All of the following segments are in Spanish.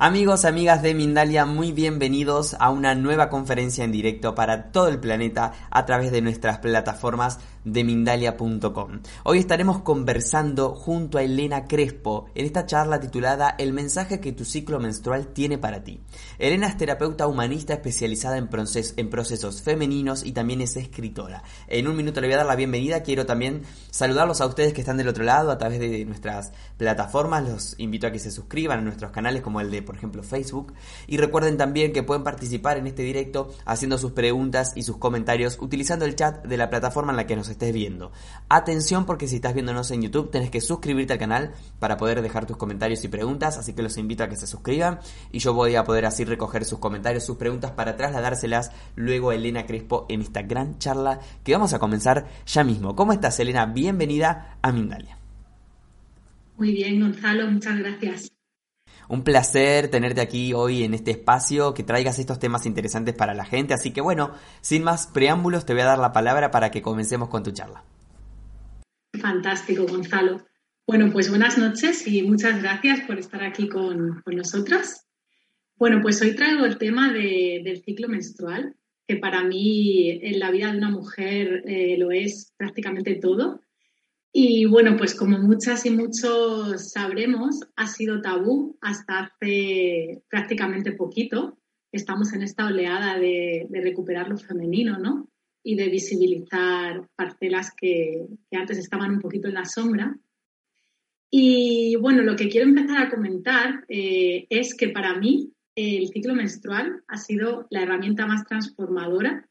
Amigos, amigas de Mindalia, muy bienvenidos a una nueva conferencia en directo para todo el planeta a través de nuestras plataformas de Mindalia.com. Hoy estaremos conversando junto a Elena Crespo en esta charla titulada El mensaje que tu ciclo menstrual tiene para ti. Elena es terapeuta humanista especializada en, procesos femeninos y también es escritora. En un minuto le voy a dar la bienvenida. Quiero también saludarlos a ustedes que están del otro lado a través de nuestras plataformas. Los invito a que se suscriban a nuestros canales como el de, por ejemplo, Facebook. Y recuerden también que pueden participar en este directo haciendo sus preguntas y sus comentarios utilizando el chat de la plataforma en la que nos estés viendo. Atención porque si estás viéndonos en YouTube tenés que suscribirte al canal para poder dejar tus comentarios y preguntas, así que los invito a que se suscriban y yo voy a poder así recoger sus comentarios, sus preguntas para trasladárselas luego a Elena Crespo en esta gran charla que vamos a comenzar ya mismo. ¿Cómo estás Elena? Bienvenida a Mindalia. Muy bien, Gonzalo, muchas gracias. Un placer tenerte aquí hoy en este espacio, que traigas estos temas interesantes para la gente. Así que bueno, sin más preámbulos, te voy a dar la palabra para que comencemos con tu charla. Fantástico, Gonzalo. Bueno, pues buenas noches y muchas gracias por estar aquí con, nosotros. Bueno, pues hoy traigo el tema del ciclo menstrual, que para mí en la vida de una mujer eh, lo es prácticamente todo. Y bueno, pues como muchas y muchos sabremos, ha sido tabú hasta hace prácticamente poquito. Estamos en esta oleada de, recuperar lo femenino, ¿no? Y de visibilizar parcelas que, antes estaban un poquito en la sombra. Y bueno, lo que quiero empezar a comentar eh, es que para mí el ciclo menstrual ha sido la herramienta más transformadora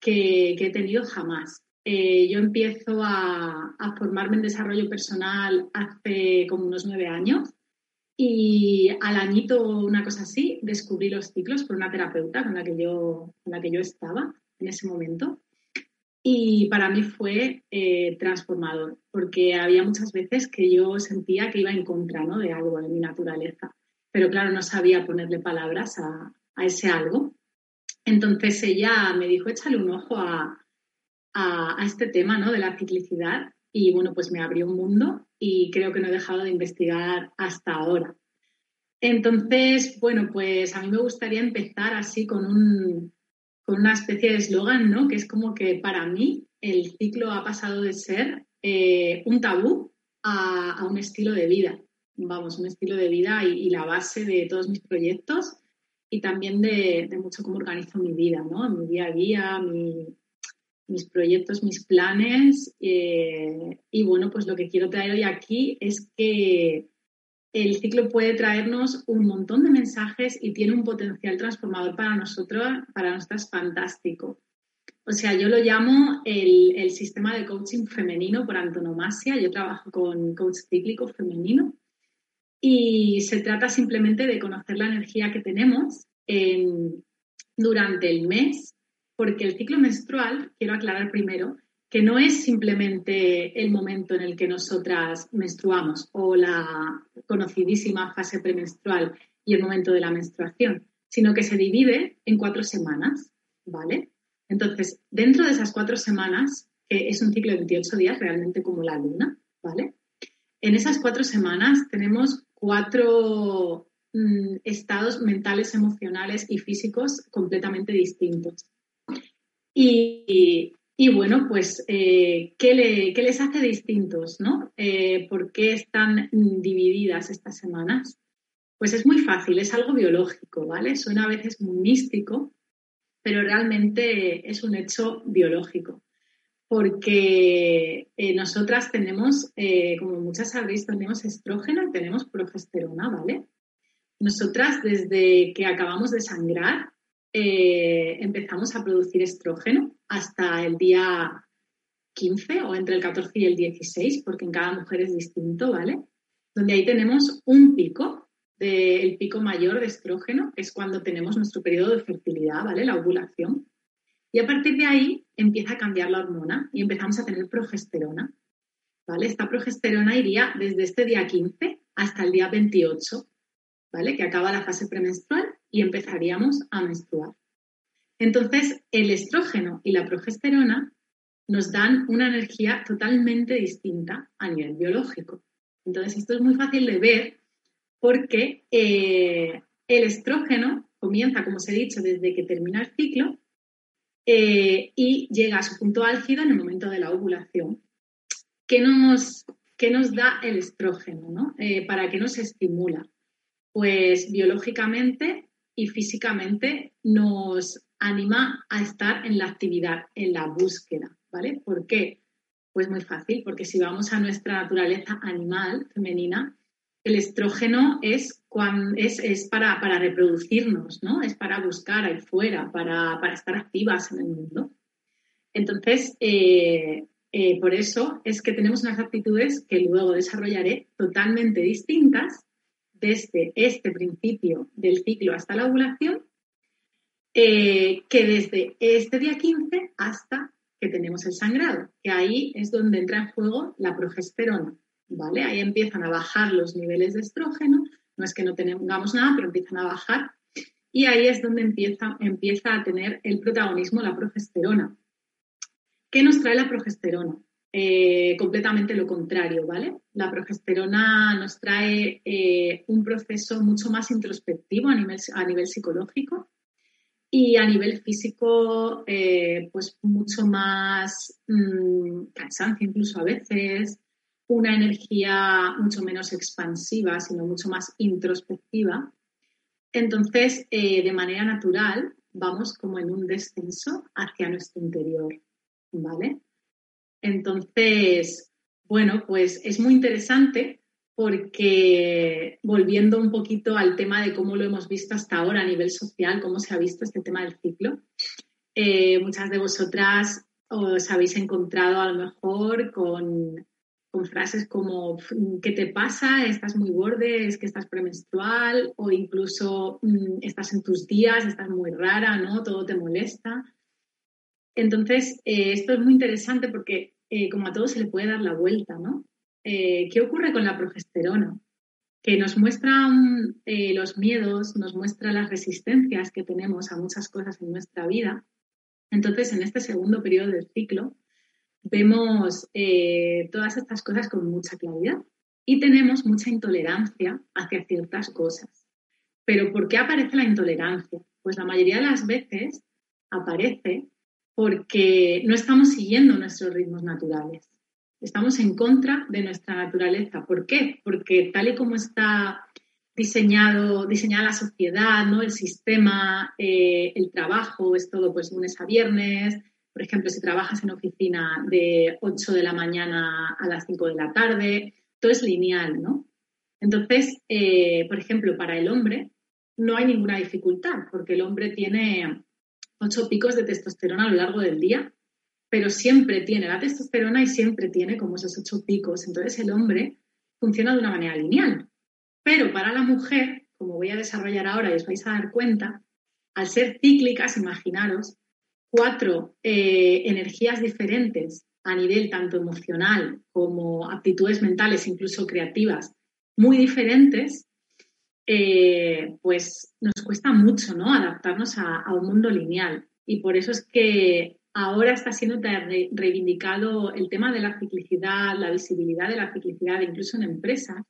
que he tenido jamás. Eh, yo empiezo a, formarme en desarrollo personal hace como unos nueve años y al añito, una cosa así, descubrí los ciclos por una terapeuta con la que yo, con la que yo estaba en ese momento. Y para mí fue eh, transformador, porque había muchas veces que yo sentía que iba en contra ¿no? de algo de mi naturaleza, pero claro, no sabía ponerle palabras a, a ese algo. Entonces ella me dijo, échale un ojo a, a, este tema ¿no? de la ciclicidad y bueno, pues me abrió un mundo y creo que no he dejado de investigar hasta ahora. Entonces, bueno, pues a mí me gustaría empezar así con, un, con una especie de eslogan, ¿no? Que es como que para mí el ciclo ha pasado de ser eh, un tabú a, un estilo de vida. Vamos, un estilo de vida y, la base de todos mis proyectos y también de, de, mucho cómo organizo mi vida, ¿no? Mi día a día, mi, mis proyectos, mis planes. Eh, y bueno, pues lo que quiero traer hoy aquí es que el ciclo puede traernos un montón de mensajes y tiene un potencial transformador para nosotros, para nosotras fantástico. O sea, yo lo llamo el, el sistema de coaching femenino por antonomasia. Yo trabajo con coach cíclico femenino y se trata simplemente de conocer la energía que tenemos en, durante el mes porque el ciclo menstrual, quiero aclarar primero, que no es simplemente el momento en el que nosotras menstruamos o la conocidísima fase premenstrual y el momento de la menstruación, sino que se divide en cuatro semanas, ¿vale? Entonces, dentro de esas cuatro semanas, que es un ciclo de 28 días, realmente como la luna, ¿vale? En esas cuatro semanas tenemos cuatro mm, estados mentales, emocionales y físicos completamente distintos. Y, bueno, pues, eh, ¿qué, les hace distintos? ¿no? Eh, ¿Por qué están divididas estas semanas? Pues es muy fácil, es algo biológico, ¿vale? Suena a veces muy místico, pero realmente es un hecho biológico. Porque eh, nosotras tenemos, como muchas sabréis, tenemos estrógeno, tenemos progesterona, ¿vale? Nosotras desde que acabamos de sangrar eh, empezamos a producir estrógeno hasta el día 15 o entre el 14 y el 16, porque en cada mujer es distinto, ¿vale? Donde ahí tenemos un pico del pico mayor de estrógeno, que es cuando tenemos nuestro periodo de fertilidad, ¿vale? La ovulación. Y a partir de ahí empieza a cambiar la hormona y empezamos a tener progesterona. ¿Vale? Esta progesterona iría desde este día 15 hasta el día 28, ¿vale? Que acaba la fase premenstrual y empezaríamos a menstruar. Entonces, el estrógeno y la progesterona nos dan una energía totalmente distinta a nivel biológico. Entonces, esto es muy fácil de ver porque eh, el estrógeno comienza, como os he dicho, desde que termina el ciclo eh, y llega a su punto álgido en el momento de la ovulación. ¿Qué nos, nos da el estrógeno? Eh, ¿Para qué nos estimula? Pues biológicamente y físicamente nos anima a estar en la actividad, en la búsqueda, ¿vale? ¿Por qué? Pues muy fácil, porque si vamos a nuestra naturaleza animal femenina, el estrógeno es, es, para, reproducirnos, ¿no? Es para buscar ahí fuera, para, estar activas en el mundo. Entonces, eh, eh, por eso es que tenemos unas actitudes que luego desarrollaré totalmente distintas desde este principio del ciclo hasta la ovulación, eh, que desde este día 15 hasta que tenemos el sangrado, que ahí es donde entra en juego la progesterona. ¿vale? Ahí empiezan a bajar los niveles de estrógeno, no es que no tengamos nada, pero empiezan a bajar y ahí es donde empieza, empieza a tener el protagonismo la progesterona. ¿Qué nos trae la progesterona? Eh, completamente lo contrario, ¿vale? La progesterona nos trae eh, un proceso mucho más introspectivo a nivel, a nivel psicológico y a nivel físico, eh, pues mucho más mm, cansancio incluso a veces, una energía mucho menos expansiva, sino mucho más introspectiva. Entonces, de manera natural, vamos como en un descenso hacia nuestro interior, ¿vale? Entonces, bueno, pues es muy interesante porque volviendo un poquito al tema de cómo lo hemos visto hasta ahora a nivel social, cómo se ha visto este tema del ciclo, eh, muchas de vosotras os habéis encontrado a lo mejor con frases como ¿qué te pasa? ¿Estás muy borde? ¿Es que estás premenstrual? O incluso mm, estás en tus días, estás muy rara, ¿no? Todo te molesta. Entonces, eh, esto es muy interesante porque eh, como a todo se le puede dar la vuelta, ¿no? Eh, ¿Qué ocurre con la progesterona? Que nos muestra los miedos, nos muestra las resistencias que tenemos a muchas cosas en nuestra vida. Entonces, en este segundo periodo del ciclo, vemos eh, todas estas cosas con mucha claridad y tenemos mucha intolerancia hacia ciertas cosas. Pero ¿por qué aparece la intolerancia? Pues la mayoría de las veces aparece porque no estamos siguiendo nuestros ritmos naturales. Estamos en contra de nuestra naturaleza. ¿Por qué? Porque tal y como está diseñado, diseñada la sociedad, ¿no? el sistema, eh, el trabajo, es todo pues lunes a viernes, por ejemplo, si trabajas en oficina de 8 de la mañana a las 5 de la tarde, todo es lineal, ¿no? Entonces, eh, por ejemplo, para el hombre no hay ninguna dificultad, porque el hombre tiene 8 picos de testosterona a lo largo del día, pero siempre tiene la testosterona y siempre tiene como esos 8 picos. Entonces, el hombre funciona de una manera lineal. Pero para la mujer, como voy a desarrollar ahora y os vais a dar cuenta, al ser cíclicas, imaginaros, cuatro eh, energías diferentes a nivel tanto emocional como aptitudes mentales, incluso creativas, muy diferentes, eh, pues nos cuesta mucho ¿no? adaptarnos a, un mundo lineal. Y por eso es que ahora está siendo reivindicado el tema de la ciclicidad, la visibilidad de la ciclicidad, incluso en empresas.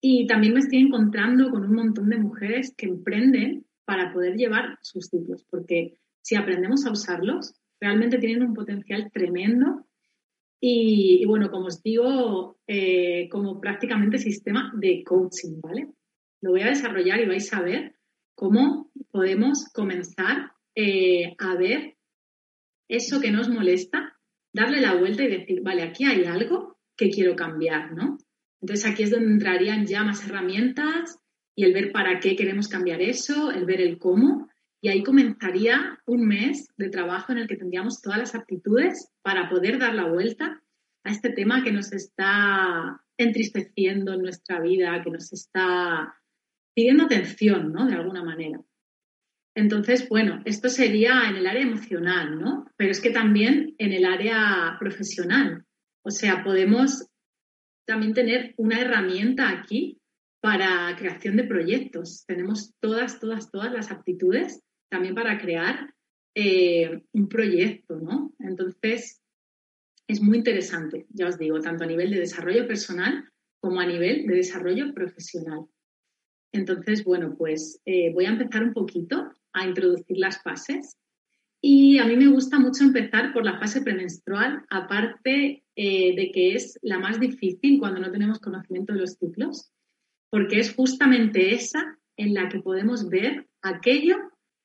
Y también me estoy encontrando con un montón de mujeres que emprenden para poder llevar sus ciclos, porque si aprendemos a usarlos, realmente tienen un potencial tremendo y, bueno, como os digo, eh, como prácticamente sistema de coaching, ¿vale? Lo voy a desarrollar y vais a ver cómo podemos comenzar eh, a ver eso que nos molesta, darle la vuelta y decir, vale, aquí hay algo que quiero cambiar, ¿no? Entonces aquí es donde entrarían ya más herramientas y el ver para qué queremos cambiar eso, el ver el cómo y ahí comenzaría un mes de trabajo en el que tendríamos todas las aptitudes para poder dar la vuelta a este tema que nos está entristeciendo en nuestra vida, que nos está pidiendo atención, ¿no? De alguna manera. Entonces, bueno, esto sería en el área emocional, ¿no? Pero es que también en el área profesional. O sea, podemos también tener una herramienta aquí para creación de proyectos. Tenemos todas, todas, todas las aptitudes también para crear eh, un proyecto, ¿no? Entonces, es muy interesante, ya os digo, tanto a nivel de desarrollo personal como a nivel de desarrollo profesional. Entonces, bueno, pues eh, voy a empezar un poquito a introducir las fases. Y a mí me gusta mucho empezar por la fase premenstrual, aparte eh, de que es la más difícil cuando no tenemos conocimiento de los ciclos, porque es justamente esa en la que podemos ver aquello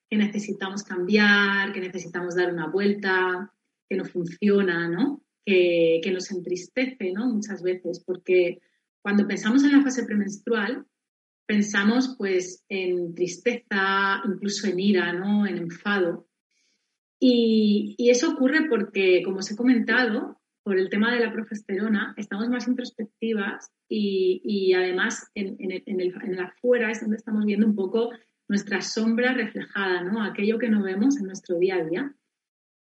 que necesitamos cambiar, que necesitamos dar una vuelta, que no funciona, ¿no? Que, que nos entristece, ¿no? Muchas veces, porque cuando pensamos en la fase premenstrual, pensamos pues en tristeza, incluso en ira, ¿no? En enfado. Y, eso ocurre porque, como os he comentado, por el tema de la progesterona, estamos más introspectivas y, además en, el, en, el, afuera es donde estamos viendo un poco nuestra sombra reflejada, ¿no? Aquello que no vemos en nuestro día a día.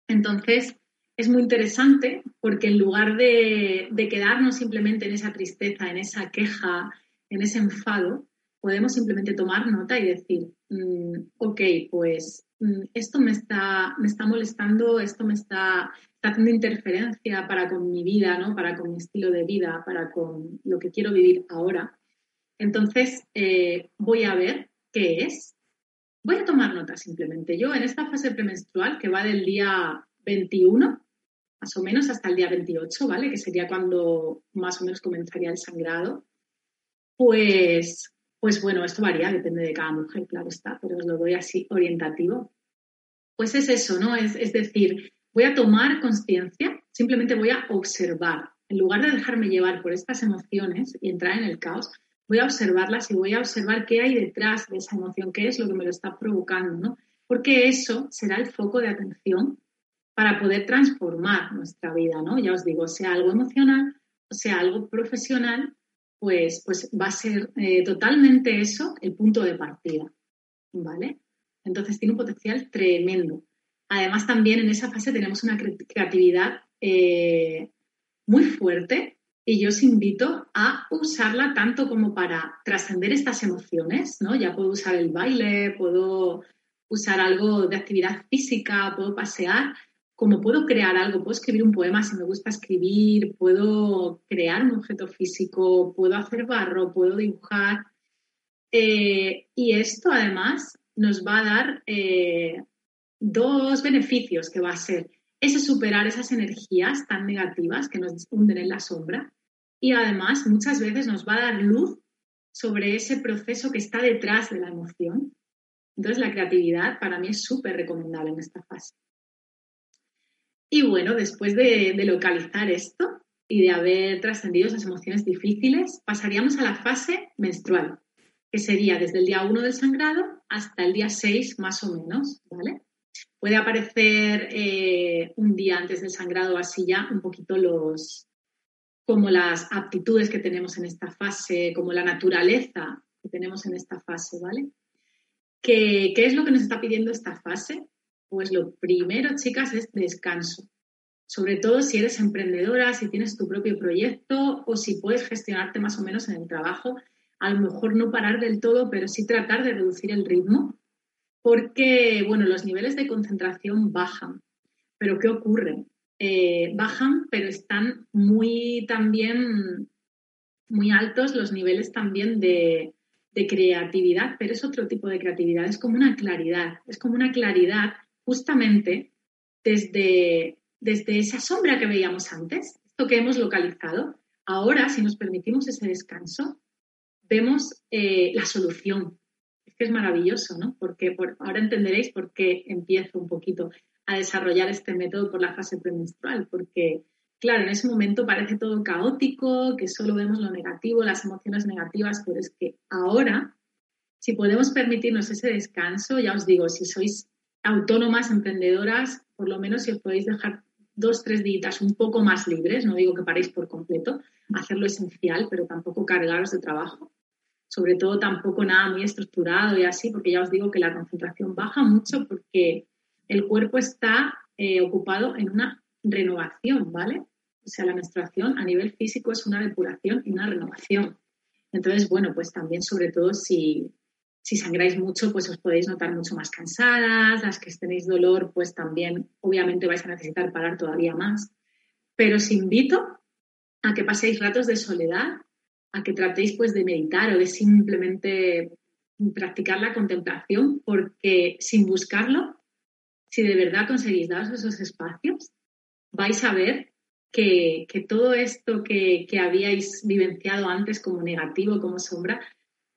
Entonces, es muy interesante porque en lugar de, de quedarnos simplemente en esa tristeza, en esa queja, en ese enfado, podemos simplemente tomar nota y decir, mm, ok, pues mm, esto me está, me está molestando, esto me está, haciendo interferencia para con mi vida, ¿no? para con mi estilo de vida, para con lo que quiero vivir ahora. Entonces, eh, voy a ver qué es. Voy a tomar nota simplemente. Yo en esta fase premenstrual, que va del día 21, más o menos hasta el día 28, ¿vale? Que sería cuando más o menos comenzaría el sangrado. Pues pues bueno, esto varía, depende de cada mujer, claro está, pero os lo doy así orientativo. Pues es eso, ¿no? Es, es decir, voy a tomar conciencia, simplemente voy a observar. En lugar de dejarme llevar por estas emociones y entrar en el caos, voy a observarlas y voy a observar qué hay detrás de esa emoción, qué es lo que me lo está provocando, ¿no? Porque eso será el foco de atención para poder transformar nuestra vida, ¿no? Ya os digo, sea algo emocional, sea algo profesional pues, pues va a ser eh, totalmente eso el punto de partida, ¿vale? Entonces tiene un potencial tremendo. Además, también en esa fase tenemos una creatividad eh, muy fuerte y yo os invito a usarla tanto como para trascender estas emociones, ¿no? Ya puedo usar el baile, puedo usar algo de actividad física, puedo pasear, como puedo crear algo, puedo escribir un poema si me gusta escribir, puedo crear un objeto físico, puedo hacer barro, puedo dibujar. Eh, y esto además nos va a dar eh, dos beneficios que va a ser ese superar esas energías tan negativas que nos hunden en la sombra y además muchas veces nos va a dar luz sobre ese proceso que está detrás de la emoción. Entonces la creatividad para mí es súper recomendable en esta fase. Y bueno, después de, localizar esto y de haber trascendido esas emociones difíciles, pasaríamos a la fase menstrual, que sería desde el día 1 del sangrado hasta el día 6 más o menos, ¿vale? Puede aparecer eh, un día antes del sangrado así ya un poquito los como las aptitudes que tenemos en esta fase, como la naturaleza que tenemos en esta fase, ¿vale? ¿Qué, ¿Qué es lo que nos está pidiendo esta fase? Pues lo primero, chicas, es descanso. Sobre todo si eres emprendedora, si tienes tu propio proyecto o si puedes gestionarte más o menos en el trabajo. A lo mejor no parar del todo, pero sí tratar de reducir el ritmo, porque, bueno, los niveles de concentración bajan. Pero ¿qué ocurre? Eh, bajan, pero están muy también, muy altos los niveles también de, de creatividad, pero es otro tipo de creatividad, es como una claridad, es como una claridad justamente desde, desde esa sombra que veíamos antes, esto que hemos localizado, ahora, si nos permitimos ese descanso, vemos eh, la solución. Es que es maravilloso, ¿no? Porque ahora entenderéis por qué empiezo un poquito a desarrollar este método por la fase premenstrual, porque, claro, en ese momento parece todo caótico, que solo vemos lo negativo, las emociones negativas, pero es que ahora, si podemos permitirnos ese descanso, ya os digo, si sois autónomas, emprendedoras, por lo menos si os podéis dejar dos, tres días un poco más libres, no digo que paréis por completo, hacer lo esencial, pero tampoco cargaros de trabajo. sobre todo tampoco nada muy estructurado y así, porque ya os digo que la concentración baja mucho porque el cuerpo está eh, ocupado en una renovación, ¿vale? O sea, la menstruación a nivel físico es una depuración y una renovación. Entonces, bueno, pues también sobre todo si, si sangráis mucho, pues os podéis notar mucho más cansadas, las que tenéis dolor, pues también obviamente vais a necesitar parar todavía más. Pero os invito a que paséis ratos de soledad, a que tratéis pues de meditar o de simplemente practicar la contemplación, porque sin buscarlo, si de verdad conseguís daros esos espacios, vais a ver que, todo esto que, que, habíais vivenciado antes como negativo, como sombra,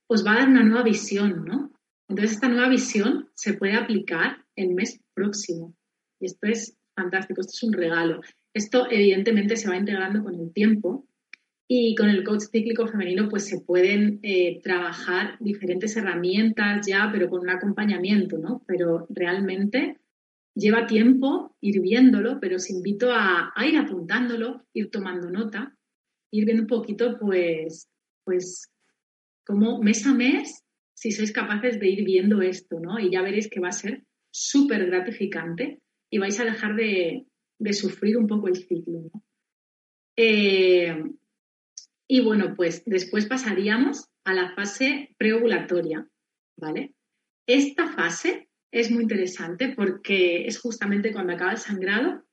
os va a dar una nueva visión, ¿no? Entonces esta nueva visión se puede aplicar el mes próximo. Y esto es fantástico, esto es un regalo. Esto evidentemente se va integrando con el tiempo y con el coach cíclico femenino pues se pueden eh, trabajar diferentes herramientas ya, pero con un acompañamiento, ¿no? Pero realmente lleva tiempo ir viéndolo, pero os invito a, ir apuntándolo, ir tomando nota, ir viendo un poquito, pues, pues, como mes a mes, si sois capaces de ir viendo esto, ¿no? Y ya veréis que va a ser súper gratificante y vais a dejar de, sufrir un poco el ciclo. Eh, y bueno, pues después pasaríamos a la fase preovulatoria, ¿vale? Esta fase es muy interesante porque es justamente cuando acaba el sangrado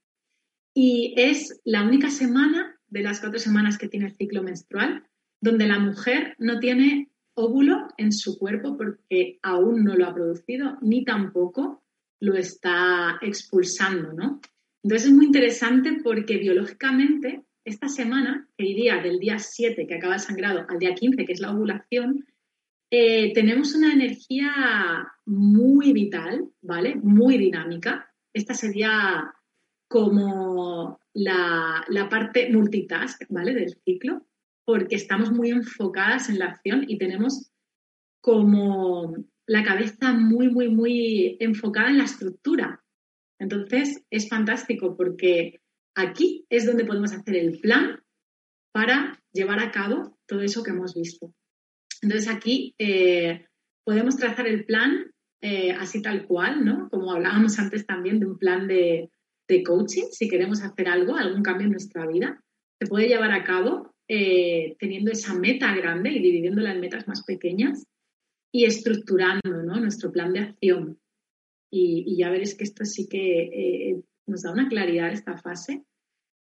y es la única semana de las cuatro semanas que tiene el ciclo menstrual donde la mujer no tiene óvulo en su cuerpo porque aún no lo ha producido ni tampoco lo está expulsando, ¿no? Entonces es muy interesante porque biológicamente esta semana, que iría del día 7 que acaba el sangrado al día 15, que es la ovulación, eh, tenemos una energía muy vital, ¿vale? Muy dinámica. Esta sería como la, parte multitask, ¿vale? Del ciclo, porque estamos muy enfocadas en la acción y tenemos como la cabeza muy, muy, muy enfocada en la estructura. Entonces, es fantástico porque aquí es donde podemos hacer el plan para llevar a cabo todo eso que hemos visto. Entonces aquí eh, podemos trazar el plan eh, así tal cual, ¿no? Como hablábamos antes también de un plan de, coaching, si queremos hacer algo, algún cambio en nuestra vida, se puede llevar a cabo eh, teniendo esa meta grande y dividiéndola en metas más pequeñas y estructurando nuestro plan de acción. Y, ya veréis que esto sí que nos da una claridad esta fase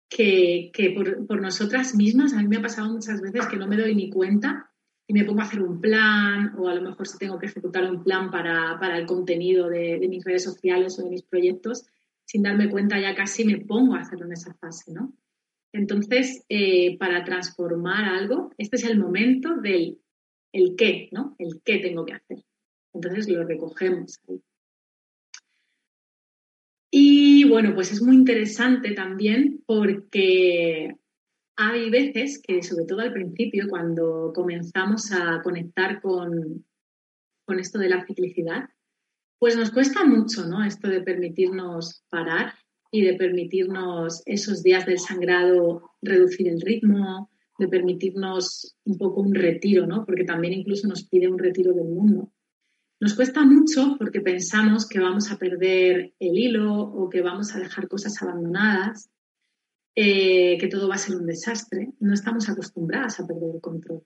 que, por, por, nosotras mismas, a mí me ha pasado muchas veces que no me doy ni cuenta y me pongo a hacer un plan o a lo mejor si tengo que ejecutar un plan para, para el contenido de, de, mis redes sociales o de mis proyectos, sin darme cuenta ya casi me pongo a hacerlo en esa fase, ¿no? Entonces, eh, para transformar algo, este es el momento del el qué, ¿no? El qué tengo que hacer. Entonces lo recogemos ahí. Y bueno, pues es muy interesante también porque hay veces que, sobre todo al principio, cuando comenzamos a conectar con, con esto de la ciclicidad, pues nos cuesta mucho, ¿no? Esto de permitirnos parar y de permitirnos esos días del sangrado reducir el ritmo, de permitirnos un poco un retiro, ¿no? Porque también incluso nos pide un retiro del mundo. Nos cuesta mucho porque pensamos que vamos a perder el hilo o que vamos a dejar cosas abandonadas eh, que todo va a ser un desastre, no estamos acostumbradas a perder el control.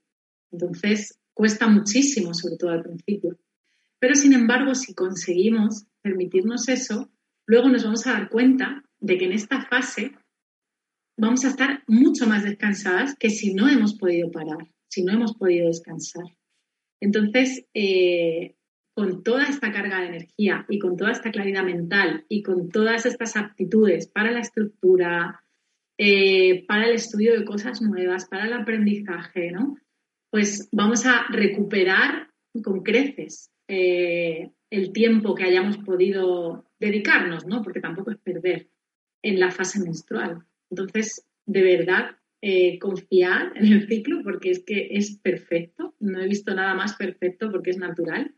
Entonces, cuesta muchísimo, sobre todo al principio. Pero, sin embargo, si conseguimos permitirnos eso, luego nos vamos a dar cuenta de que en esta fase vamos a estar mucho más descansadas que si no hemos podido parar, si no hemos podido descansar. Entonces, eh, con toda esta carga de energía y con toda esta claridad mental y con todas estas aptitudes para la estructura, eh, para el estudio de cosas nuevas, para el aprendizaje, ¿no? Pues vamos a recuperar con creces eh, el tiempo que hayamos podido dedicarnos, ¿no? Porque tampoco es perder en la fase menstrual. Entonces, de verdad, eh, confiar en el ciclo porque es que es perfecto. No he visto nada más perfecto porque es natural.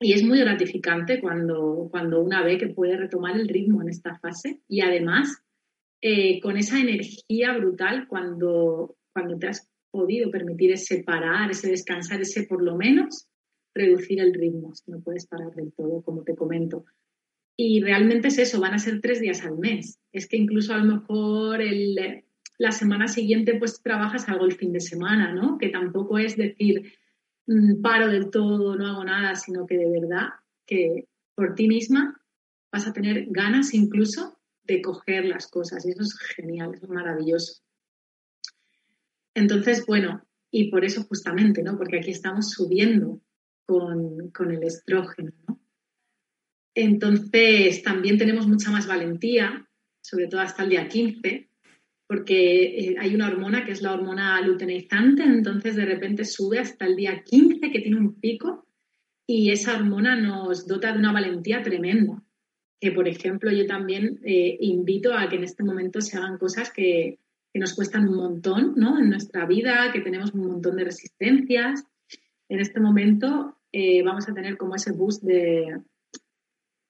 Y es muy gratificante cuando, cuando una ve que puede retomar el ritmo en esta fase y además eh, con esa energía brutal cuando, cuando te has podido permitir ese parar, ese descansar, ese por lo menos reducir el ritmo, si no puedes parar del todo, como te comento. Y realmente es eso, van a ser tres días al mes. Es que incluso a lo mejor el, la semana siguiente pues trabajas algo el fin de semana, ¿no? Que tampoco es decir, mm, paro del todo, no hago nada, sino que de verdad que por ti misma vas a tener ganas incluso de coger las cosas. Y eso es genial, es maravilloso. Entonces, bueno, y por eso justamente, ¿no? Porque aquí estamos subiendo con, con el estrógeno, ¿no? Entonces, también tenemos mucha más valentía, sobre todo hasta el día 15, porque eh, hay una hormona que es la hormona luteinizante, entonces de repente sube hasta el día 15, que tiene un pico, y esa hormona nos dota de una valentía tremenda. Que, por ejemplo, yo también eh, invito a que en este momento se hagan cosas que, que nos cuestan un montón ¿no? en nuestra vida, que tenemos un montón de resistencias. En este momento eh, vamos a tener como ese boost de,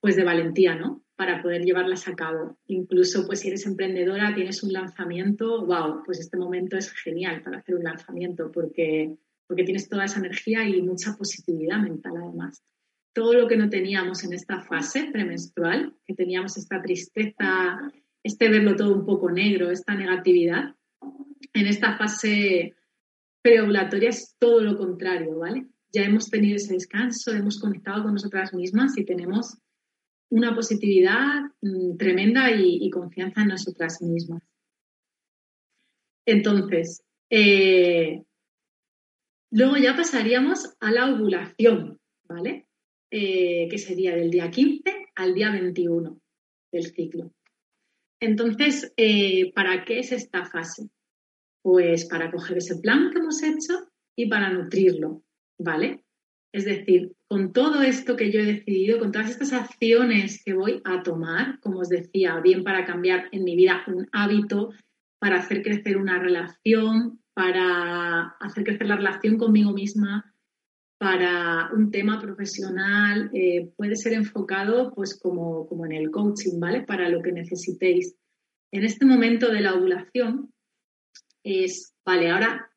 pues de valentía, ¿no? Para poder llevarlas a cabo. Incluso, pues si eres emprendedora, tienes un lanzamiento, wow, pues este momento es genial para hacer un lanzamiento porque, porque tienes toda esa energía y mucha positividad mental además. Todo lo que no teníamos en esta fase premenstrual, que teníamos esta tristeza, este verlo todo un poco negro, esta negatividad, en esta fase preovulatoria es todo lo contrario, ¿vale? Ya hemos tenido ese descanso, hemos conectado con nosotras mismas y tenemos una positividad mm, tremenda y, confianza en nosotras mismas. Entonces, eh, luego ya pasaríamos a la ovulación, ¿vale? Eh, que sería del día 15 al día 21 del ciclo. Entonces, eh, ¿para qué es esta fase? Pues para coger ese plan que hemos hecho y para nutrirlo, ¿vale? Es decir, con todo esto que yo he decidido, con todas estas acciones que voy a tomar, como os decía, bien para cambiar en mi vida un hábito, para hacer crecer una relación, para hacer crecer la relación conmigo misma, para un tema profesional, eh, puede ser enfocado pues como, como en el coaching, ¿vale? Para lo que necesitéis. En este momento de la ovulación es, vale, ahora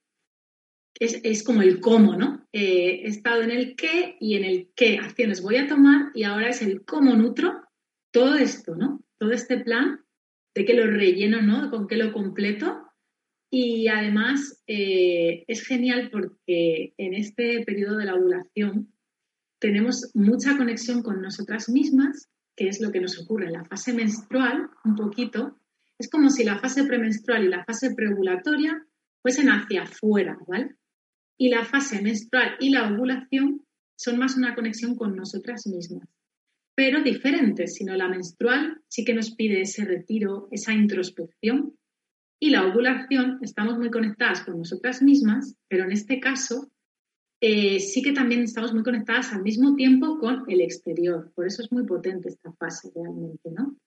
es, es como el cómo, ¿no? Eh, he estado en el qué y en el qué acciones voy a tomar y ahora es el cómo nutro todo esto, ¿no? Todo este plan, de qué lo relleno, ¿no? Con qué lo completo y además eh, es genial porque en este periodo de la ovulación tenemos mucha conexión con nosotras mismas, que es lo que nos ocurre en la fase menstrual, un poquito. Es como si la fase premenstrual y la fase preovulatoria fuesen hacia afuera, ¿vale? Y la fase menstrual y la ovulación son más una conexión con nosotras mismas, pero diferentes, sino la menstrual sí que nos pide ese retiro, esa introspección y la ovulación, estamos muy conectadas con nosotras mismas, pero en este caso eh, sí que también estamos muy conectadas al mismo tiempo con el exterior. Por eso es muy potente esta fase realmente, ¿no?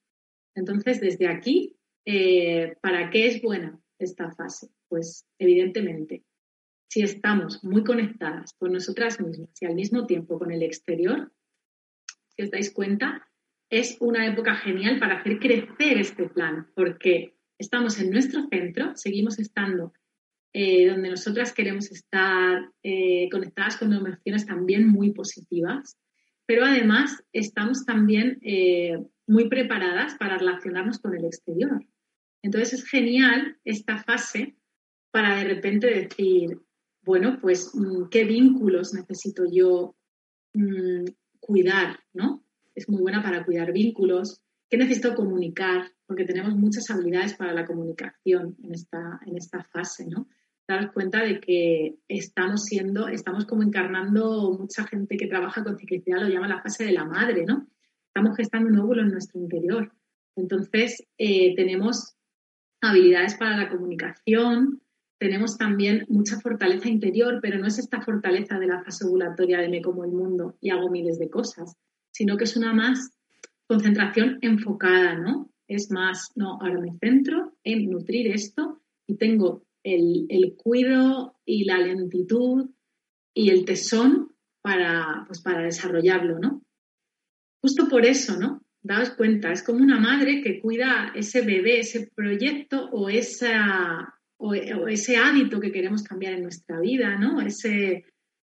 Entonces, desde aquí, eh, ¿para qué es buena esta fase? Pues evidentemente, si estamos muy conectadas con nosotras mismas y al mismo tiempo con el exterior, si os dais cuenta, es una época genial para hacer crecer este plan, porque estamos en nuestro centro, seguimos estando eh, donde nosotras queremos estar eh, conectadas con emociones también muy positivas, pero además estamos también eh, muy preparadas para relacionarnos con el exterior. Entonces es genial esta fase para de repente decir, bueno, pues mm, qué vínculos necesito yo mm, cuidar, ¿no? Es muy buena para cuidar vínculos, qué necesito comunicar, porque tenemos muchas habilidades para la comunicación en esta, en esta fase, ¿no? Daros cuenta de que estamos siendo, estamos como encarnando mucha gente que trabaja con ciclicidad, lo llama la fase de la madre, ¿no? Estamos gestando un óvulo en nuestro interior. Entonces, eh, tenemos habilidades para la comunicación, tenemos también mucha fortaleza interior, pero no es esta fortaleza de la fase ovulatoria de me como el mundo y hago miles de cosas, sino que es una más concentración enfocada, ¿no? Es más, no, ahora me centro en nutrir esto y tengo el, el cuido y la lentitud y el tesón para, pues para desarrollarlo, ¿no? Justo por eso, ¿no? Daos cuenta, es como una madre que cuida ese bebé, ese proyecto o esa, o, ese hábito que queremos cambiar en nuestra vida, ¿no? Ese,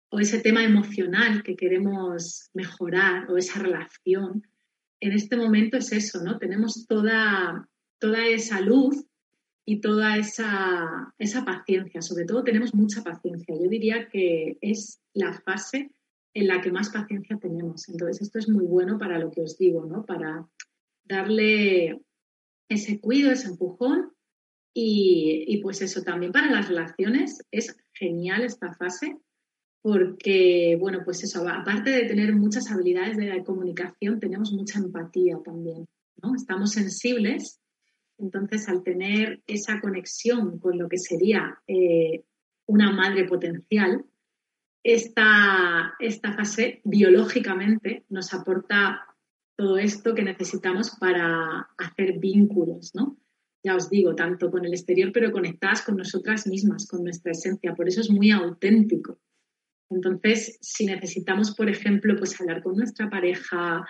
o ese tema emocional que queremos mejorar o esa relación. En este momento es eso, ¿no? Tenemos toda, toda esa luz y toda esa, esa paciencia. Sobre todo tenemos mucha paciencia. Yo diría que es la fase en la que más paciencia tenemos. Entonces, esto es muy bueno para lo que os digo, ¿no? Para darle ese cuido, ese empujón y, pues eso, también para las relaciones es genial esta fase porque, bueno, pues eso, aparte de tener muchas habilidades de comunicación, tenemos mucha empatía también, ¿no? Estamos sensibles, entonces al tener esa conexión con lo que sería eh, una madre potencial, esta, esta fase biológicamente nos aporta todo esto que necesitamos para hacer vínculos, ¿no? Ya os digo, tanto con el exterior, pero conectadas con nosotras mismas, con nuestra esencia. Por eso es muy auténtico. Entonces, si necesitamos, por ejemplo, pues hablar con nuestra pareja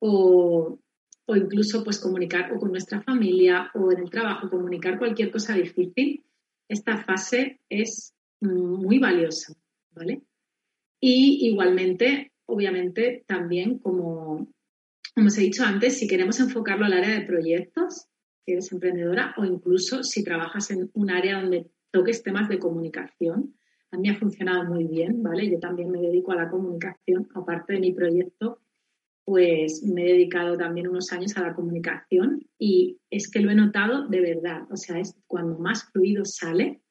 o, o incluso pues comunicar o con nuestra familia o en el trabajo, comunicar cualquier cosa difícil, esta fase es muy valiosa, ¿vale? Y igualmente, obviamente, también como, como os he dicho antes, si queremos enfocarlo al área de proyectos, si eres emprendedora, o incluso si trabajas en un área donde toques temas de comunicación, a mí ha funcionado muy bien, ¿vale? Yo también me dedico a la comunicación, aparte de mi proyecto, pues me he dedicado también unos años a la comunicación y es que lo he notado de verdad, o sea, es cuando más fluido sale,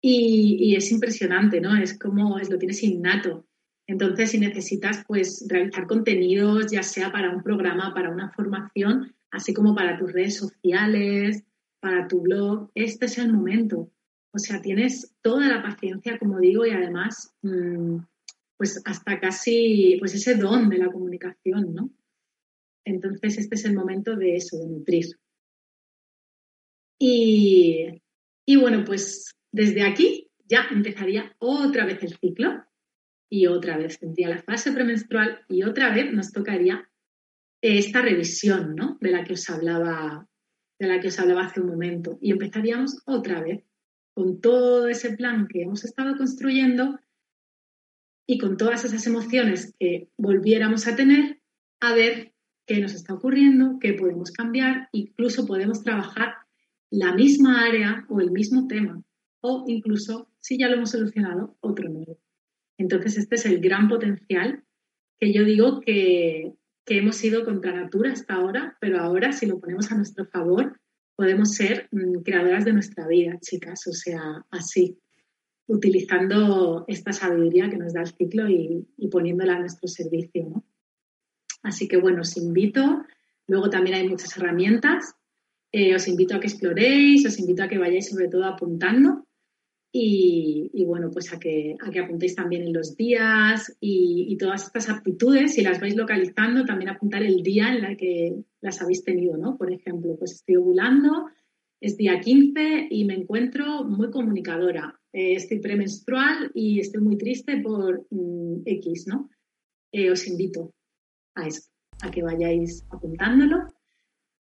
y, es impresionante, ¿no? Es como es, lo tienes innato. Entonces, si necesitas pues realizar contenidos, ya sea para un programa, para una formación, así como para tus redes sociales, para tu blog, este es el momento. O sea, tienes toda la paciencia, como digo, y además, mm, pues hasta casi, pues ese don de la comunicación, ¿no? Entonces, este es el momento de eso, de nutrir. Y, y bueno, pues desde aquí ya empezaría otra vez el ciclo y otra vez tendría la fase premenstrual y otra vez nos tocaría esta revisión, ¿no? De la que os hablaba, de la que os hablaba hace un momento. Y empezaríamos otra vez con todo ese plan que hemos estado construyendo y con todas esas emociones que volviéramos a tener, a ver qué nos está ocurriendo, qué podemos cambiar, incluso podemos trabajar la misma área o el mismo tema o incluso, si ya lo hemos solucionado, otro nuevo. Entonces, este es el gran potencial que yo digo que, hemos ido contra natura hasta ahora, pero ahora, si lo ponemos a nuestro favor, podemos ser mm, creadoras de nuestra vida, chicas. O sea, así, utilizando esta sabiduría que nos da el ciclo y, poniéndola a nuestro servicio. Así que, bueno, os invito. Luego también hay muchas herramientas. Eh, os invito a que exploréis, os invito a que vayáis sobre todo apuntando y, bueno, pues a que, a que apuntéis también en los días y, todas estas aptitudes, si las vais localizando, también apuntar el día en el que las habéis tenido, ¿no? Por ejemplo, pues estoy ovulando, es día 15 y me encuentro muy comunicadora. Eh, estoy premenstrual y estoy muy triste por mm, X, ¿no? Eh, os invito a eso, a que vayáis apuntándolo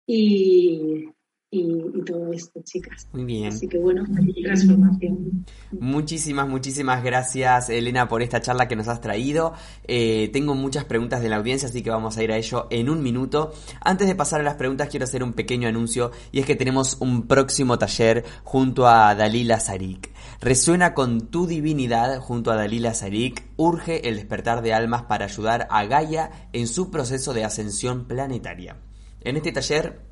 y, y, todo esto, chicas. Muy bien. Así que bueno, transformación. Muchísimas, muchísimas gracias, Elena, por esta charla que nos has traído. Eh, tengo muchas preguntas de la audiencia, así que vamos a ir a ello en un minuto. Antes de pasar a las preguntas, quiero hacer un pequeño anuncio, y es que tenemos un próximo taller junto a Dalila Sarik. Resuena con tu divinidad junto a Dalila Sarik, urge el despertar de almas para ayudar a Gaia en su proceso de ascensión planetaria. En este taller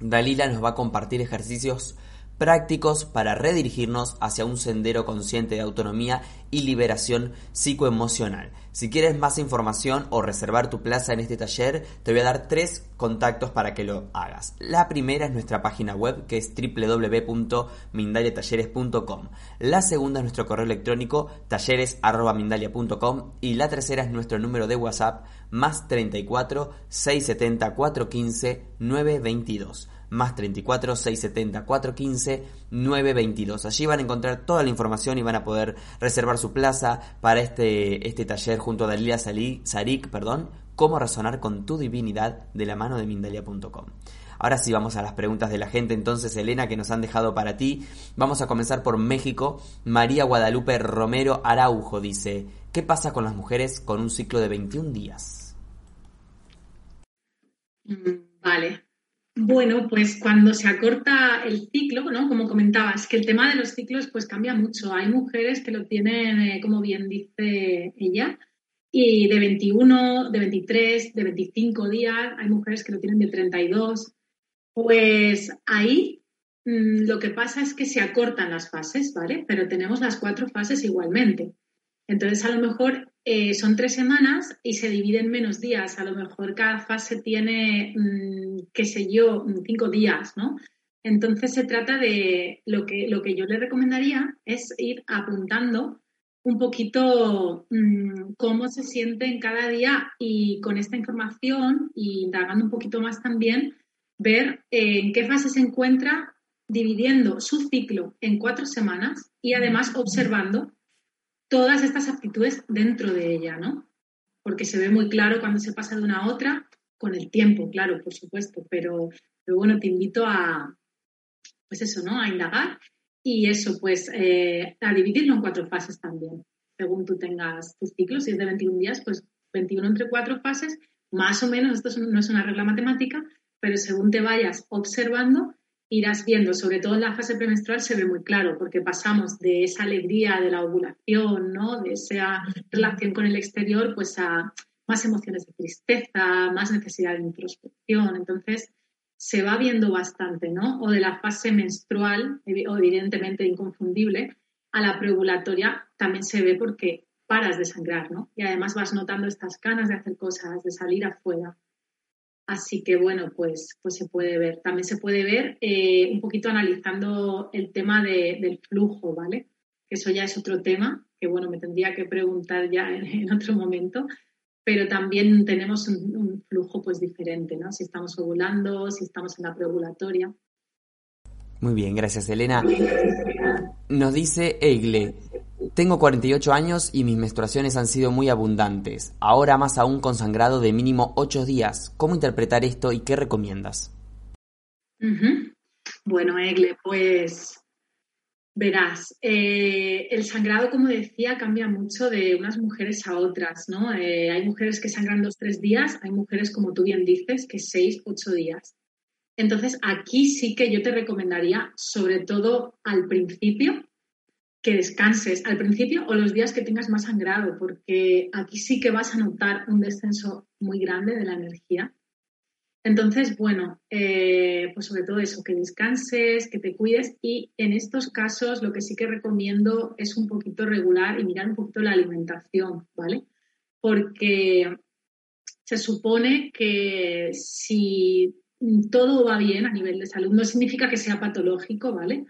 Dalila nos va a compartir ejercicios prácticos para redirigirnos hacia un sendero consciente de autonomía y liberación psicoemocional. Si quieres más información o reservar tu plaza en este taller, te voy a dar tres contactos para que lo hagas. La primera es nuestra página web que es www.mindaliatalleres.com. La segunda es nuestro correo electrónico talleres.mindalia.com y la tercera es nuestro número de WhatsApp más 34 670 415 922 más 34 670 415 922. Allí van a encontrar toda la información y van a poder reservar su plaza para este, este taller junto a Dalila Sarik, perdón, cómo razonar con tu divinidad de la mano de Mindalia.com. Ahora sí vamos a las preguntas de la gente, entonces Elena, que nos han dejado para ti. Vamos a comenzar por México. María Guadalupe Romero Araujo dice, ¿qué pasa con las mujeres con un ciclo de 21 días? Vale. Bueno, pues cuando se acorta el ciclo, ¿no? Como comentabas, que el tema de los ciclos pues cambia mucho. Hay mujeres que lo tienen, eh, como bien dice ella, y de 21, de 23, de 25 días, hay mujeres que lo tienen de 32. Pues ahí mm, lo que pasa es que se acortan las fases, ¿vale? Pero tenemos las cuatro fases igualmente. Entonces, a lo mejor eh, son tres semanas y se dividen menos días. A lo mejor cada fase tiene, mm, qué sé yo, cinco días, ¿no? Entonces, se trata de lo que, lo que yo le recomendaría es ir apuntando un poquito mm, cómo se siente en cada día y con esta información y indagando un poquito más también, ver eh, en qué fase se encuentra dividiendo su ciclo en cuatro semanas y además observando todas estas actitudes dentro de ella, ¿no? Porque se ve muy claro cuando se pasa de una a otra, con el tiempo, claro, por supuesto, pero, pero bueno, te invito a, pues eso, ¿no? A indagar y eso, pues eh, a dividirlo en cuatro fases también, según tú tengas tus ciclos, si es de 21 días, pues 21 entre cuatro fases, más o menos, esto no es una regla matemática, pero según te vayas observando, irás viendo, sobre todo en la fase premenstrual se ve muy claro, porque pasamos de esa alegría de la ovulación, ¿no? de esa relación con el exterior, pues a más emociones de tristeza, más necesidad de introspección. Entonces, se va viendo bastante, ¿no? O de la fase menstrual, evidentemente inconfundible, a la preovulatoria también se ve porque paras de sangrar, ¿no? Y además vas notando estas ganas de hacer cosas, de salir afuera. Así que bueno, pues, pues se puede ver. También se puede ver eh, un poquito analizando el tema del flujo, ¿vale? Eso ya es otro tema que bueno, me tendría que preguntar ya en, otro momento, pero también tenemos un, flujo pues diferente, ¿no? Si estamos ovulando, si estamos en la preovulatoria. Muy bien, gracias Elena. Nos dice Egle, tengo 48 años y mis menstruaciones han sido muy abundantes, ahora más aún con sangrado de mínimo 8 días. ¿Cómo interpretar esto y qué recomiendas? Bueno, Egle, pues verás, eh, el sangrado, como decía, cambia mucho de unas mujeres a otras, ¿no? Eh, hay mujeres que sangran dos, tres días, hay mujeres, como tú bien dices, que seis, ocho días. Entonces, aquí sí que yo te recomendaría, sobre todo al principio, que descanses al principio o los días que tengas más sangrado, porque aquí sí que vas a notar un descenso muy grande de la energía. Entonces, bueno, eh, pues sobre todo eso, que descanses, que te cuides y en estos casos lo que sí que recomiendo es un poquito regular y mirar un poquito la alimentación, ¿vale? Porque se supone que si todo va bien a nivel de salud, no significa que sea patológico, ¿vale?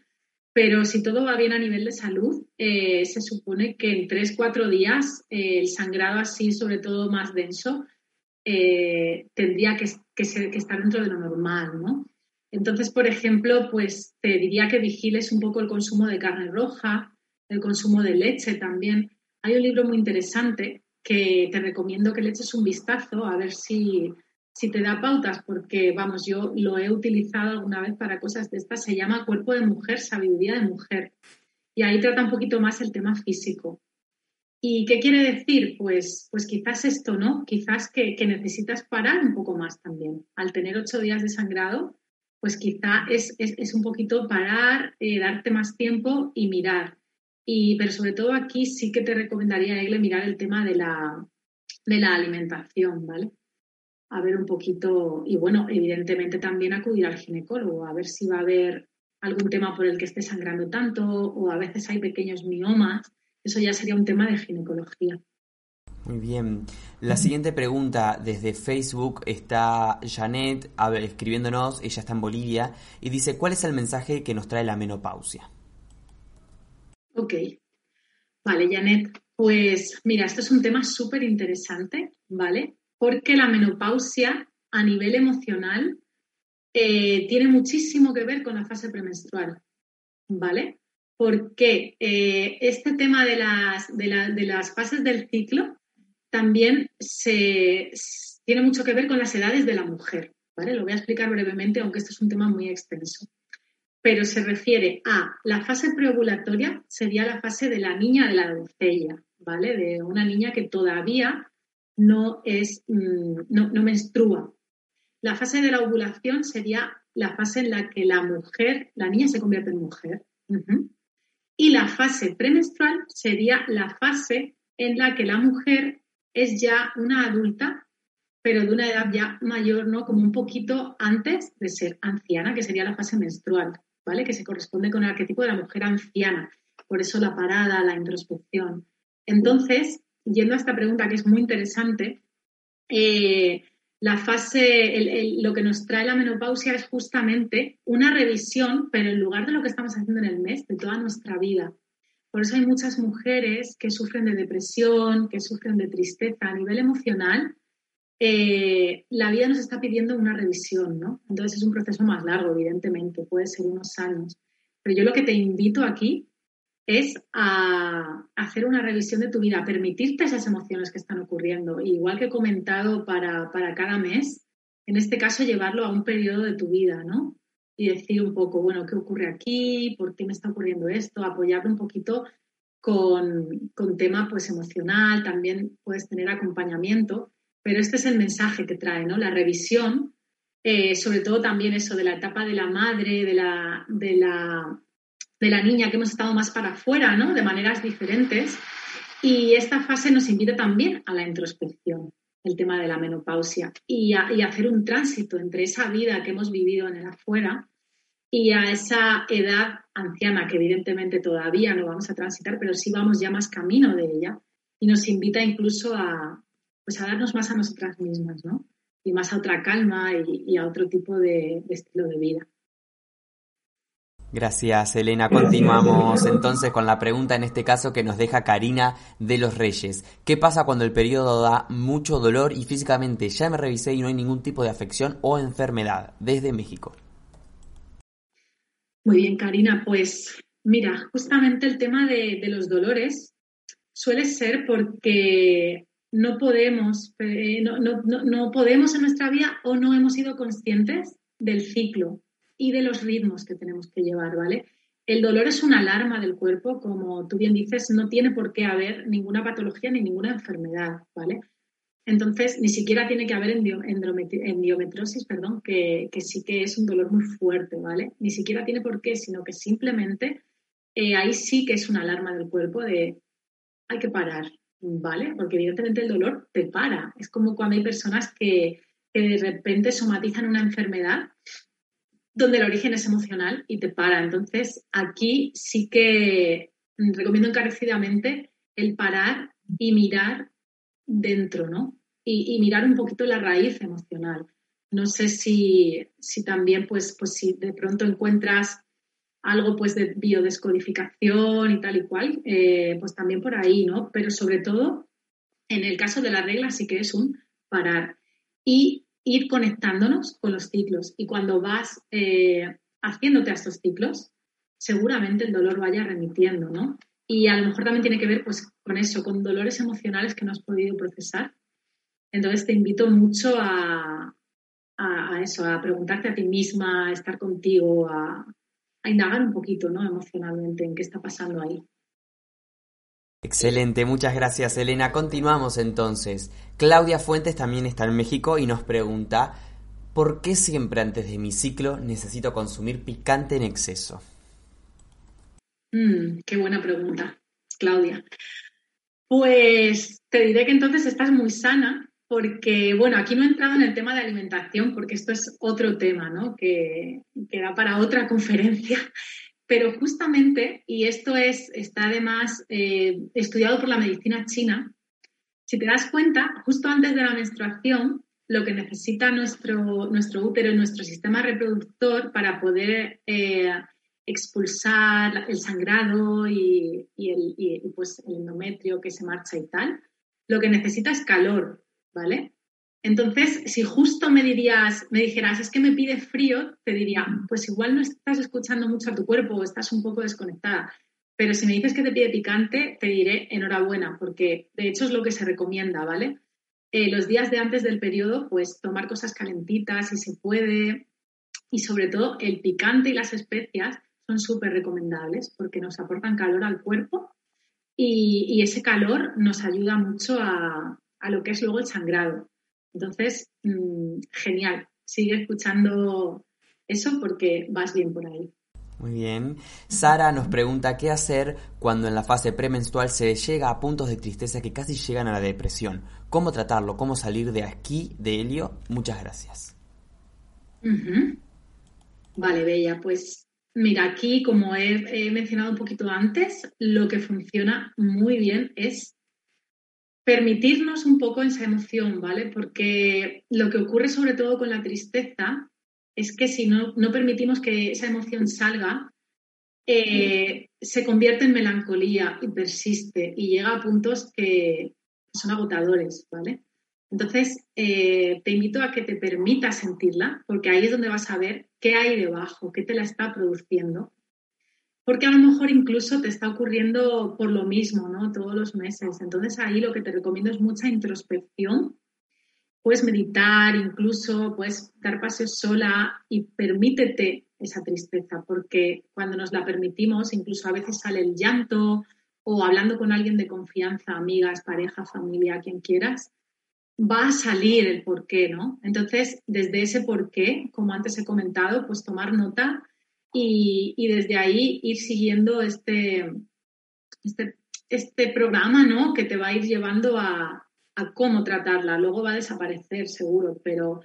Pero si todo va bien a nivel de salud, eh, se supone que en tres, cuatro días eh, el sangrado así, sobre todo más denso, eh, tendría que, estar dentro de lo normal, ¿no? Entonces, por ejemplo, pues te diría que vigiles un poco el consumo de carne roja, el consumo de leche también. Hay un libro muy interesante que te recomiendo que le eches un vistazo a ver si, si te da pautas, porque vamos, yo lo he utilizado alguna vez para cosas de estas, se llama Cuerpo de Mujer, Sabiduría de Mujer. Y ahí trata un poquito más el tema físico. ¿Y qué quiere decir? Pues, pues quizás esto, ¿no? Quizás que, necesitas parar un poco más también. Al tener ocho días de sangrado, pues quizá es, un poquito parar, eh, darte más tiempo y mirar. Y, pero sobre todo aquí sí que te recomendaría, Egle, mirar el tema de la, de la alimentación, ¿vale? A ver un poquito, y bueno, evidentemente también acudir al ginecólogo, a ver si va a haber algún tema por el que esté sangrando tanto, o a veces hay pequeños miomas, eso ya sería un tema de ginecología. Muy bien. La siguiente pregunta desde Facebook está Janet escribiéndonos, ella está en Bolivia, y dice, ¿cuál es el mensaje que nos trae la menopausia? Ok. Vale, Janet, pues mira, esto es un tema súper interesante, ¿vale? Porque la menopausia a nivel emocional eh, tiene muchísimo que ver con la fase premenstrual, ¿vale? Porque eh, este tema de las, de, las fases del ciclo también se, tiene mucho que ver con las edades de la mujer, ¿vale? Lo voy a explicar brevemente, aunque esto es un tema muy extenso. Pero se refiere a la fase preovulatoria, sería la fase de la niña de la doncella, ¿vale? De una niña que todavía no es, mm, no, menstrua. La fase de la ovulación sería la fase en la que la mujer, la niña se convierte en mujer. Y la fase premenstrual sería la fase en la que la mujer es ya una adulta, pero de una edad ya mayor, ¿no? Como un poquito antes de ser anciana, que sería la fase menstrual, ¿vale? Que se corresponde con el arquetipo de la mujer anciana. Por eso la parada, la introspección. Entonces, yendo a esta pregunta que es muy interesante, eh, la fase, lo que nos trae la menopausia es justamente una revisión, pero en lugar de lo que estamos haciendo en el mes, de toda nuestra vida. Por eso hay muchas mujeres que sufren de depresión, que sufren de tristeza a nivel emocional. Eh, la vida nos está pidiendo una revisión, ¿no? Entonces es un proceso más largo, evidentemente, puede ser unos años. Pero yo lo que te invito aquí es a hacer una revisión de tu vida, permitirte esas emociones que están ocurriendo. Igual que he comentado para, cada mes, en este caso llevarlo a un periodo de tu vida, ¿no? Y decir un poco, bueno, ¿qué ocurre aquí? ¿Por qué me está ocurriendo esto? Apoyarte un poquito con, con tema pues emocional, también puedes tener acompañamiento, pero este es el mensaje que trae, ¿no? La revisión, eh, sobre todo también eso de la etapa de la madre, de la, de la de la niña que hemos estado más para afuera, ¿no? De maneras diferentes. Y esta fase nos invita también a la introspección, el tema de la menopausia, y a, hacer un tránsito entre esa vida que hemos vivido en el afuera y a esa edad anciana que evidentemente todavía no vamos a transitar, pero sí vamos ya más camino de ella y nos invita incluso a, pues a darnos más a nosotras mismas, ¿no? Y más a otra calma y, a otro tipo de estilo de vida. Gracias, Elena. Continuamos entonces con la pregunta en este caso que nos deja Karina de los Reyes. ¿Qué pasa cuando el periodo da mucho dolor y físicamente ya me revisé y no hay ningún tipo de afección o enfermedad? Desde México. Muy bien, Karina. Pues mira, justamente el tema de, los dolores suele ser porque no podemos, eh, no podemos en nuestra vida o no hemos sido conscientes del ciclo y de los ritmos que tenemos que llevar, ¿vale? El dolor es una alarma del cuerpo, como tú bien dices, no tiene por qué haber ninguna patología ni ninguna enfermedad, ¿vale? Entonces, ni siquiera tiene que haber endiometrosis, perdón, que, sí que es un dolor muy fuerte, ¿vale? Ni siquiera tiene por qué, sino que simplemente eh, ahí sí que es una alarma del cuerpo de hay que parar, ¿vale? Porque evidentemente el dolor te para. Es como cuando hay personas que, que de repente somatizan una enfermedad donde el origen es emocional y te para. Entonces, aquí sí que recomiendo encarecidamente el parar y mirar dentro, ¿no? Y, mirar un poquito la raíz emocional. No sé si, también, pues, pues si de pronto encuentras algo pues de biodescodificación y tal y cual, eh, pues también por ahí, ¿no? Pero sobre todo, en el caso de la regla sí que es un parar. Y ir conectándonos con los ciclos. Y cuando vas eh, haciéndote a estos ciclos, seguramente el dolor vaya remitiendo, ¿no? Y a lo mejor también tiene que ver pues, con eso, con dolores emocionales que no has podido procesar. Entonces te invito mucho a, a, eso, a preguntarte a ti misma, a estar contigo, a, a indagar un poquito ¿no? emocionalmente en qué está pasando ahí. Excelente, muchas gracias Elena. Continuamos entonces. Claudia Fuentes también está en México y nos pregunta, ¿por qué siempre antes de mi ciclo necesito consumir picante en exceso? Mm, qué buena pregunta, Claudia. Pues te diré que entonces estás muy sana porque, bueno, aquí no he entrado en el tema de alimentación porque esto es otro tema, ¿no? Que, que da para otra conferencia. Pero justamente, y esto es, está además eh, estudiado por la medicina china, si te das cuenta, justo antes de la menstruación, lo que necesita nuestro, nuestro útero y nuestro sistema reproductor para poder eh, expulsar el sangrado y, pues el endometrio que se marcha y tal, lo que necesita es calor, ¿vale? Entonces, si justo me dirías, me dijeras, es que me pide frío, te diría, pues igual no estás escuchando mucho a tu cuerpo o estás un poco desconectada. Pero si me dices que te pide picante, te diré enhorabuena, porque de hecho es lo que se recomienda, ¿vale? eh, los días de antes del periodo, pues tomar cosas calentitas si se puede. Y sobre todo el picante y las especias son súper recomendables porque nos aportan calor al cuerpo y, ese calor nos ayuda mucho a, lo que es luego el sangrado. Entonces, mm, genial, sigue escuchando eso porque vas bien por ahí. Muy bien. Sara nos pregunta qué hacer cuando en la fase premenstrual se llega a puntos de tristeza que casi llegan a la depresión. ¿Cómo tratarlo? ¿Cómo salir de aquí, de Helio? Muchas gracias. Vale, Bella. Pues mira, aquí, como he, mencionado un poquito antes, lo que funciona muy bien es permitirnos un poco esa emoción, ¿vale? Porque lo que ocurre sobre todo con la tristeza es que si no, no permitimos que esa emoción salga, eh, se convierte en melancolía y persiste y llega a puntos que son agotadores, ¿vale? Entonces, eh, te invito a que te permitas sentirla, porque ahí es donde vas a ver qué hay debajo, qué te la está produciendo. Porque a lo mejor incluso te está ocurriendo por lo mismo, ¿no? Todos los meses. Entonces ahí lo que te recomiendo es mucha introspección puedes meditar, incluso puedes dar paseos sola y permítete esa tristeza, porque cuando nos la permitimos, incluso a veces sale el llanto o hablando con alguien de confianza, amigas, pareja, familia, quien quieras, va a salir el porqué, ¿no? Entonces, desde ese porqué, como antes he comentado, pues tomar nota y, y desde ahí ir siguiendo este, este, este programa, ¿no? Que te va a ir llevando a, a cómo tratarla. Luego va a desaparecer, seguro, pero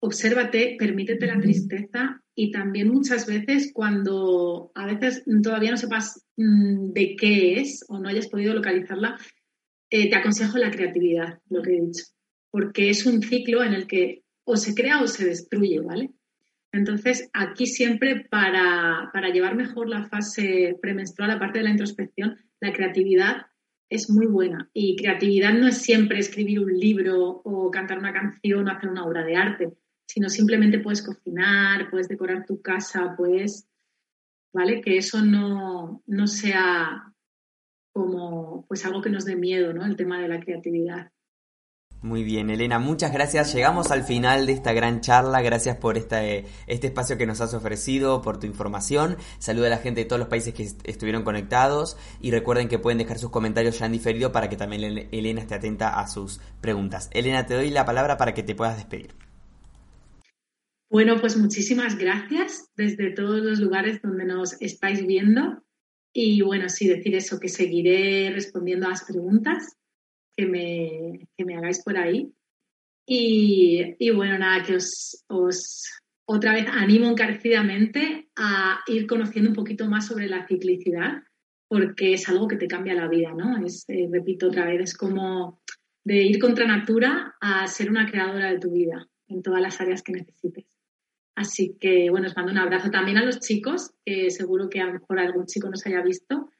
obsérvate, permítete la tristeza y también muchas veces cuando a veces todavía no sepas mm, de qué es o no hayas podido localizarla, eh, te aconsejo la creatividad, lo que he dicho, porque es un ciclo en el que o se crea o se destruye, ¿vale? Entonces, aquí siempre para, para llevar mejor la fase premenstrual, aparte de la introspección, la creatividad es muy buena. Y creatividad no es siempre escribir un libro o cantar una canción o hacer una obra de arte, sino simplemente puedes cocinar, puedes decorar tu casa, pues, ¿vale? Que eso no, no sea como pues algo que nos dé miedo, ¿no? El tema de la creatividad. Muy bien, Elena, muchas gracias. Llegamos al final de esta gran charla. Gracias por este, este espacio que nos has ofrecido, por tu información. Saluda a la gente de todos los países que estuvieron conectados y recuerden que pueden dejar sus comentarios ya en diferido para que también Elena esté atenta a sus preguntas. Elena, te doy la palabra para que te puedas despedir. Bueno, pues muchísimas gracias desde todos los lugares donde nos estáis viendo. Y bueno, sí, decir eso, que seguiré respondiendo a las preguntas que me, que me hagáis por ahí. Y, y bueno, nada, que os, os, otra vez animo encarecidamente a ir conociendo un poquito más sobre la ciclicidad, porque es algo que te cambia la vida, ¿no? Es, eh, repito otra vez, es como de ir contra natura a ser una creadora de tu vida en todas las áreas que necesites. Así que, bueno, os mando un abrazo también a los chicos, que seguro que a lo mejor algún chico nos haya visto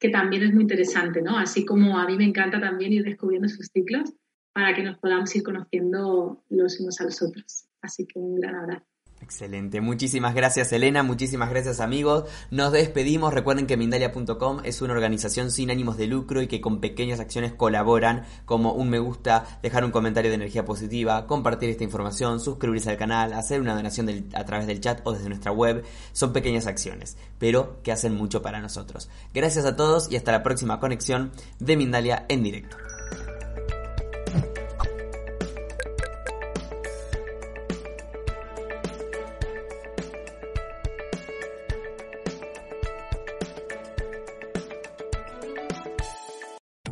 que también es muy interesante, ¿no? Así como a mí me encanta también ir descubriendo sus ciclos para que nos podamos ir conociendo los unos a los otros. Así que un gran abrazo. Excelente, muchísimas gracias Elena, muchísimas gracias amigos. Nos despedimos, recuerden que Mindalia.com es una organización sin ánimos de lucro y que con pequeñas acciones colaboran, como un me gusta, dejar un comentario de energía positiva, compartir esta información, suscribirse al canal, hacer una donación a través del chat o desde nuestra web. Son pequeñas acciones, pero que hacen mucho para nosotros. Gracias a todos y hasta la próxima conexión de Mindalia en directo.